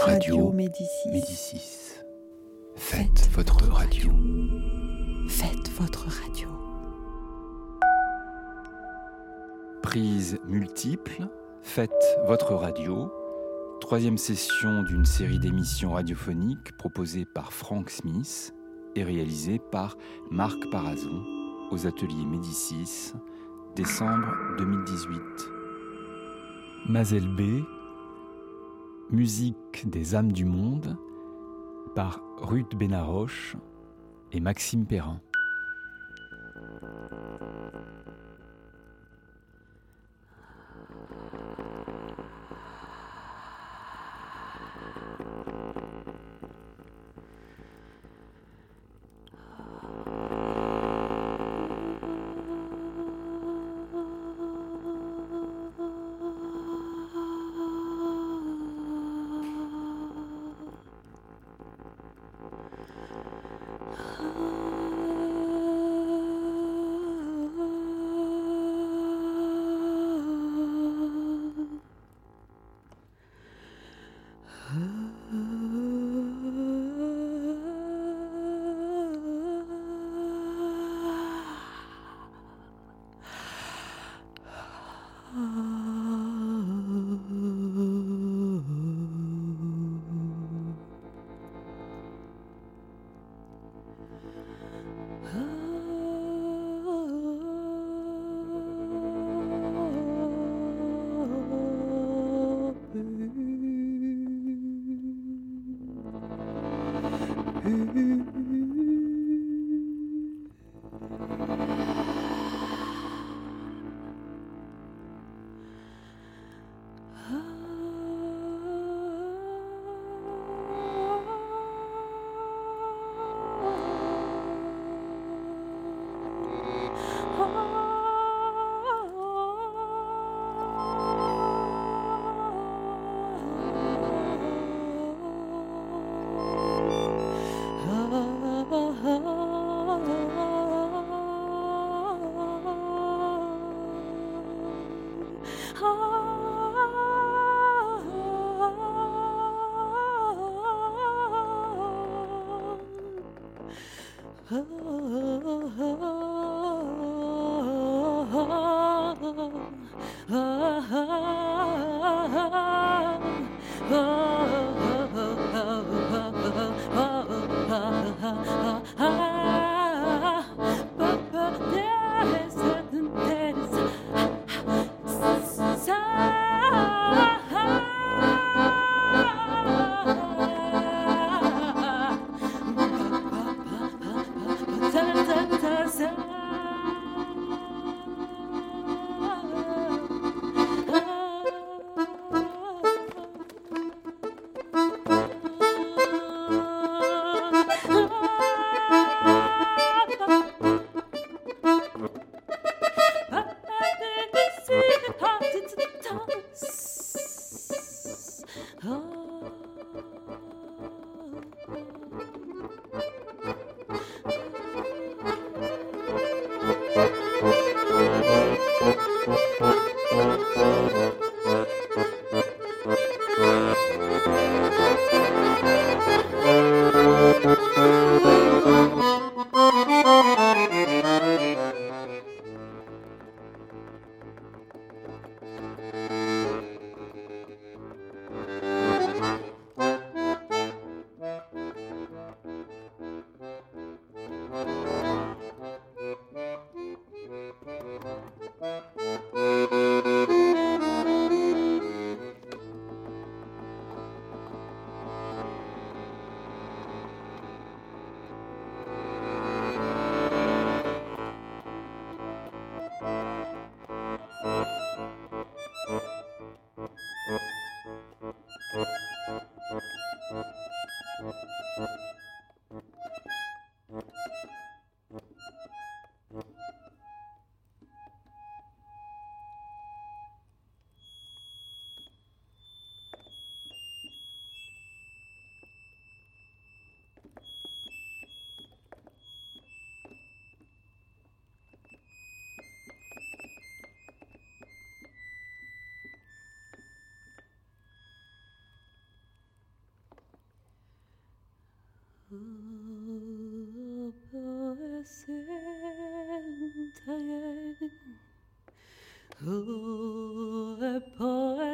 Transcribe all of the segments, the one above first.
Radio Médicis. Médicis. Faites votre radio. Faites votre radio. Prise multiple. Faites votre radio. Troisième session d'une série d'émissions radiophoniques proposée par Frank Smith et réalisée par Marc Parazon aux ateliers Médicis, décembre 2018. Mazel B, musique des âmes du monde par Ruth Benaroche et Maxime Perrin.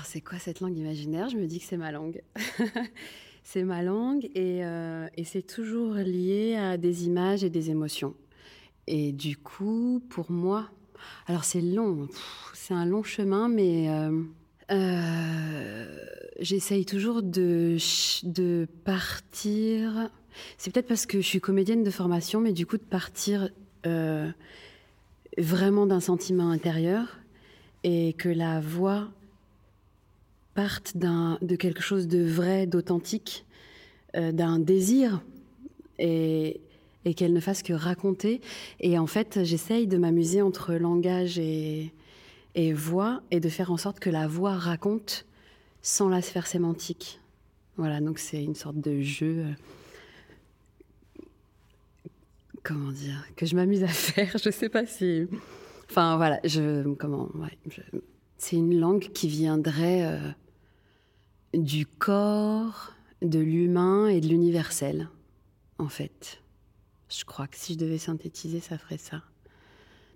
Alors, c'est quoi cette langue imaginaire? Je me dis que c'est ma langue. c'est ma langue et, euh, et c'est toujours lié à des images et des émotions. Et du coup, pour moi, alors c'est long, c'est un long chemin, mais euh, euh, j'essaye toujours de, de partir. C'est peut-être parce que je suis comédienne de formation, mais du coup de partir vraiment d'un sentiment intérieur et que la voix partent de quelque chose de vrai, d'authentique, euh, d'un désir, et, et qu'elle ne fasse que raconter. Et en fait, j'essaye de m'amuser entre langage et, voix, et de faire en sorte que la voix raconte sans la sphère sémantique. Voilà, donc c'est une sorte de jeu. Euh, comment dire Que je m'amuse à faire. Je sais pas si. Enfin voilà, je comment ouais, c'est une langue qui viendrait euh, du corps, de l'humain et de l'universel, en fait. Je crois que si je devais synthétiser, ça ferait ça.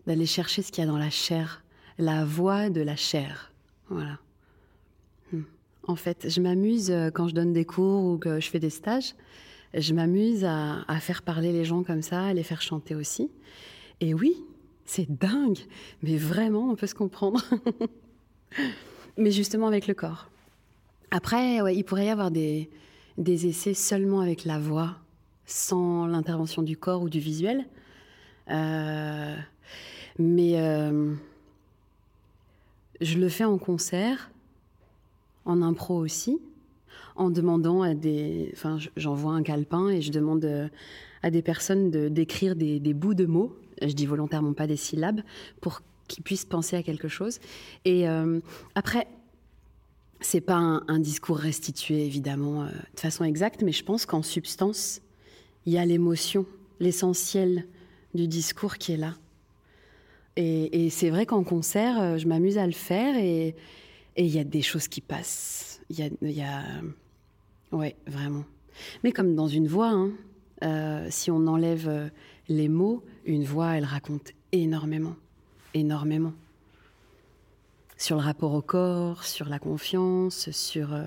D'aller chercher ce qu'il y a dans la chair, la voix de la chair. Voilà. Hmm. En fait, je m'amuse euh, quand je donne des cours ou que je fais des stages. Je m'amuse à, à, faire parler les gens comme ça, à les faire chanter aussi. Et oui, c'est dingue, mais vraiment, on peut se comprendre. mais justement avec le corps. Après, ouais, il pourrait y avoir des, essais seulement avec la voix, sans l'intervention du corps ou du visuel. Euh, mais euh, je le fais en concert, en impro aussi, en demandant à des. Enfin, j'envoie un calepin et je demande euh, à des personnes d'écrire des, des bouts de mots. Je dis volontairement pas des syllabes pour qu'ils puissent penser à quelque chose. Et euh, après, c'est pas un, discours restitué évidemment euh, de façon exacte, mais je pense qu'en substance, il y a l'émotion, l'essentiel du discours qui est là. Et, et c'est vrai qu'en concert, euh, je m'amuse à le faire et il y a des choses qui passent. Il y a, y a, ouais, vraiment. Mais comme dans une voix, hein, euh, si on enlève les mots, une voix, elle raconte énormément énormément. Sur le rapport au corps, sur la confiance, sur euh,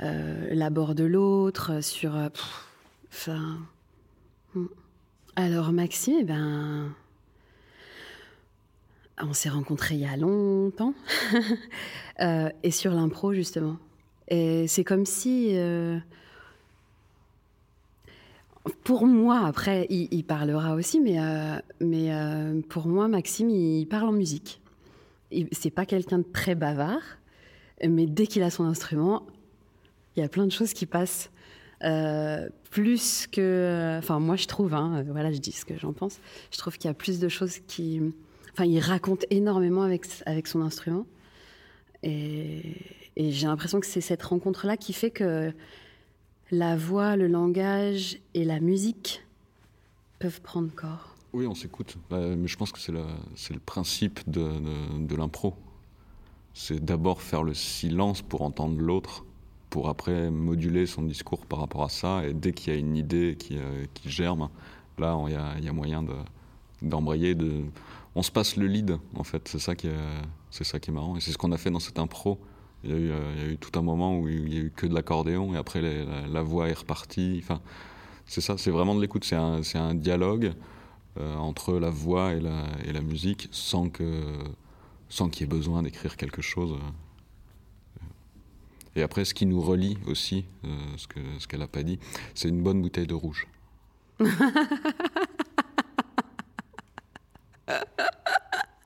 euh, l'abord de l'autre, sur. Euh, enfin. Hmm. Alors, Maxime, eh ben. On s'est rencontrés il y a longtemps. et sur l'impro, justement. Et c'est comme si. Pour moi, après, il, parlera aussi, mais, euh, mais euh, pour moi, Maxime, il parle en musique. C'est pas quelqu'un de très bavard, mais dès qu'il a son instrument, il y a plein de choses qui passent. Euh, plus que. Enfin, moi, je trouve, hein, voilà, je dis ce que j'en pense. Je trouve qu'il y a plus de choses qui. Enfin, il raconte énormément avec, avec son instrument. Et j'ai l'impression que c'est cette rencontre-là qui fait que la voix, le langage et la musique peuvent prendre corps. Oui, on s'écoute. Mais je pense que c'est le principe de, l'impro. C'est d'abord faire le silence pour entendre l'autre, pour après moduler son discours par rapport à ça. Et dès qu'il y a une idée qui, euh, germe, là, il y, a moyen d'embrayer. De, de, On se passe le lead, en fait. C'est ça, qui est, ça qui est marrant. Et c'est ce qu'on a fait dans cette impro. Il y, a eu, il y a eu tout un moment où il y a eu que de l'accordéon et après les- la, la voix est repartie. Enfin, c'est ça, c'est vraiment de l'écoute. C'est un, dialogue euh, entre la voix et la, et la musique sans que sans qu'il y ait besoin d'écrire quelque chose. Et après, ce qui nous relie aussi, euh, ce que ce qu'elle n'a pas dit, c'est une bonne bouteille de rouge.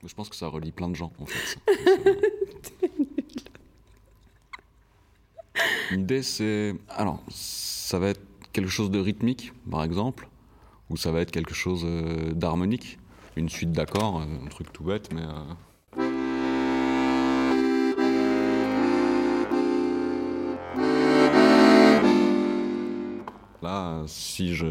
Je pense que ça relie plein de gens, en fait. ça. L'idée, c'est. Alors, ça va être quelque chose de rythmique, par exemple, ou ça va être quelque chose euh, d'harmonique. Une suite d'accords, euh, un truc tout bête, mais. euh, Là, si je,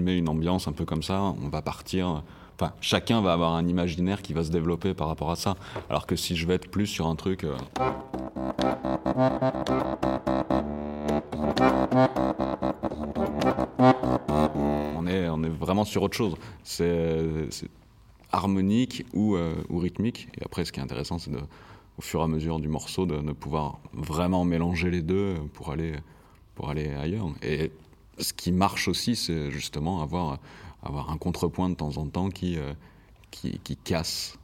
mets une ambiance un peu comme ça, on va partir. Enfin, chacun va avoir un imaginaire qui va se développer par rapport à ça. Alors que si je vais être plus sur un truc. On, est, on est vraiment sur autre chose. C'est harmonique ou, euh, ou rythmique. Et après, ce qui est intéressant, c'est au fur et à mesure du morceau, de, de pouvoir vraiment mélanger les deux pour aller, pour aller ailleurs. Et ce qui marche aussi, c'est justement avoir, avoir un contrepoint de temps en temps qui, euh, qui casse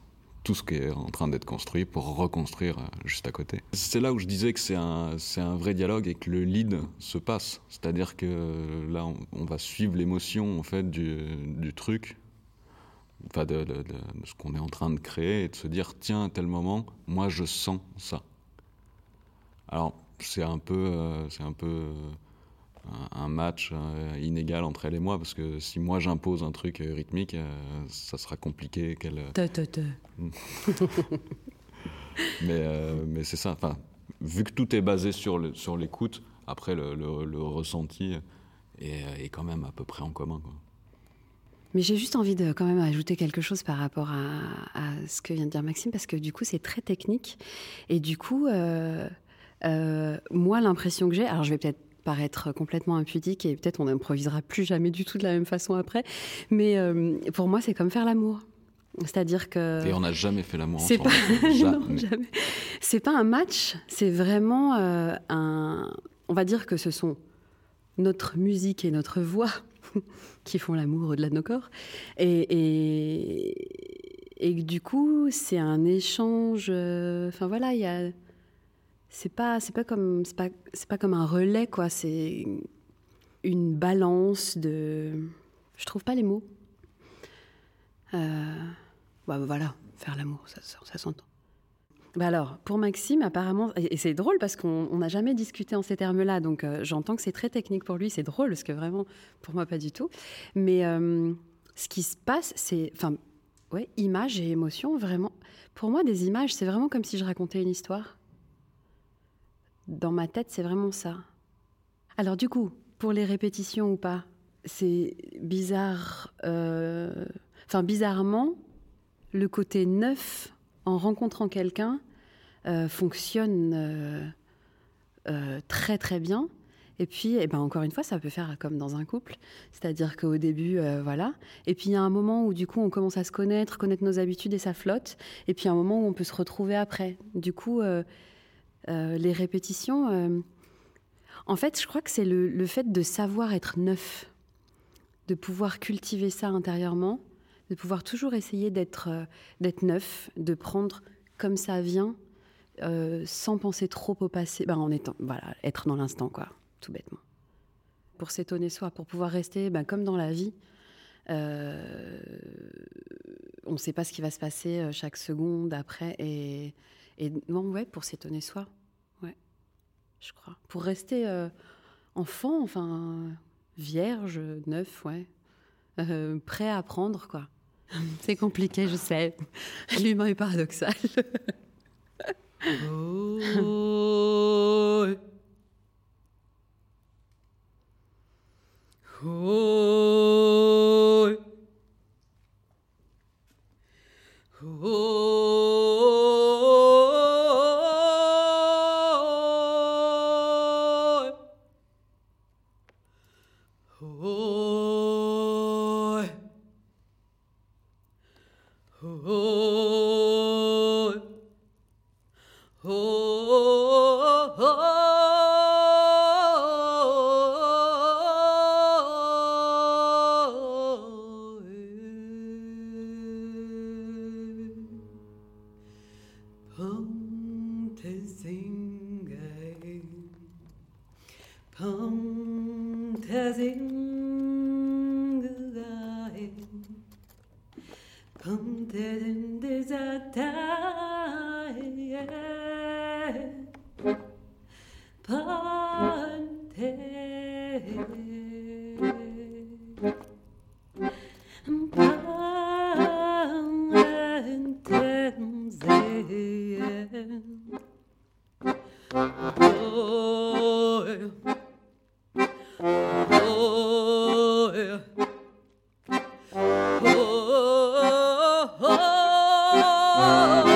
tout ce qui est en train d'être construit pour reconstruire euh, juste à côté. C'est là où je disais que c'est un, un vrai dialogue et que le lead se passe. C'est-à-dire que là, on, va suivre l'émotion en fait du, du truc, enfin de, ce qu'on est en train de créer et de se dire tiens, à tel moment, moi je sens ça. Alors c'est un peu, euh, c'est un peu euh, un, match euh, inégal entre elle et moi parce que si moi j'impose un truc euh, rythmique, euh, ça sera compliqué qu'elle. euh, Te, te, te. mais, euh, mais c'est ça. Enfin, vu que tout est basé sur le- sur l'écoute, après le, le- le ressenti est, est quand même à peu près en commun. quoi. Mais j'ai juste envie de quand même ajouter quelque chose par rapport à, à ce que vient de dire Maxime, parce que du coup, c'est très technique. Et du coup, euh, euh, moi, l'impression que j'ai, alors je vais peut-être paraître complètement impudique et peut-être on n'improvisera plus jamais du tout de la même façon après, mais euh, pour moi, c'est comme faire l'amour. C'est-à-dire que... Et on n'a jamais fait l'amour ensemble. pas... non, Jamais. jamais. C'est pas un match, c'est vraiment euh, un. On va dire que ce sont notre musique et notre voix qui font l'amour au-delà de nos corps. Et, et, et du coup, c'est un échange. euh, Enfin voilà, il y a. C'est pas, c'est pas comme, c'est pas, c'est pas comme un relais quoi. C'est une balance de. Je trouve pas les mots. Euh, bah, voilà, faire l'amour, ça, ça, s'entend. Bah alors, pour Maxime, apparemment, et c'est drôle parce qu'on on n'a jamais discuté en ces termes-là, donc euh, j'entends que c'est très technique pour lui, c'est drôle parce que vraiment, pour moi, pas du tout. Mais euh, ce qui se passe, c'est, enfin, ouais, images et émotions, vraiment. Pour moi, des images, c'est vraiment comme si je racontais une histoire. Dans ma tête, c'est vraiment ça. Alors du coup, pour les répétitions ou pas, c'est bizarre. euh, Enfin, bizarrement, le côté neuf en rencontrant quelqu'un euh, fonctionne euh, très très bien. Et puis, eh ben, encore une fois, ça peut faire comme dans un couple. C'est-à-dire qu'au début, voilà. Et puis, il y a un moment où, du coup, on commence à se connaître, connaître nos habitudes et ça flotte. Et puis, un moment où on peut se retrouver après. Du coup, les répétitions... euh, en fait, je crois que c'est le, le fait de savoir être neuf, de pouvoir cultiver ça intérieurement, de pouvoir toujours essayer d'être euh, d'être neuf, de prendre comme ça vient, euh, sans penser trop au passé, ben, en étant, voilà, être dans l'instant, quoi, tout bêtement. Pour s'étonner soi, pour pouvoir rester, ben, comme dans la vie, euh, on ne sait pas ce qui va se passer euh, chaque seconde après, et, et non, ouais, pour s'étonner soi, ouais, je crois. Pour rester euh, enfant, enfin, vierge, neuf, ouais, euh, prêt à apprendre, quoi. C'est compliqué, je sais. L'humain est paradoxal. Oh und er singt dahin. Kommt er denn Oh.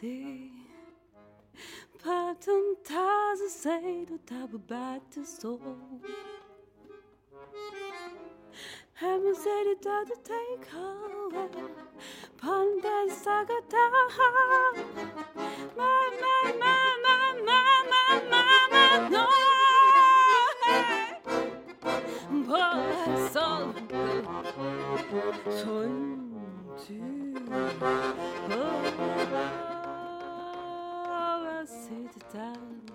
se Pardon taze zedo tabu bate so Hemen zedo tabu take away Panda sagata Ma ma ma ma ma ma ma ma no. Boy so good Son um tu Oh passer de time.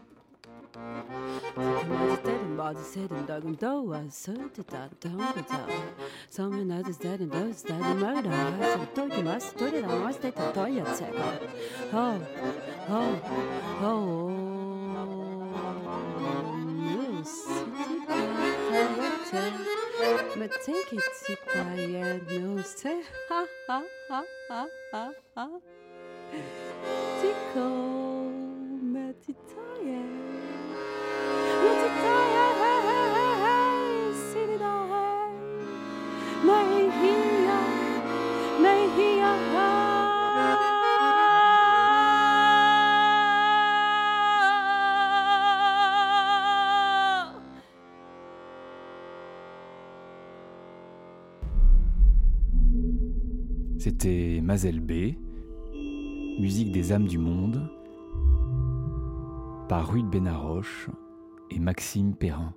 Someone else is dead and those dead and murder. I said, Toy must do it, I must take a toy at second. Oh, oh, oh. But take it, Sitaya, no, say, ha, ha, ha, ha, ha, ha. C'était Mazel B, musique des âmes du monde, par Rude Benaroche et Maxime Perrin.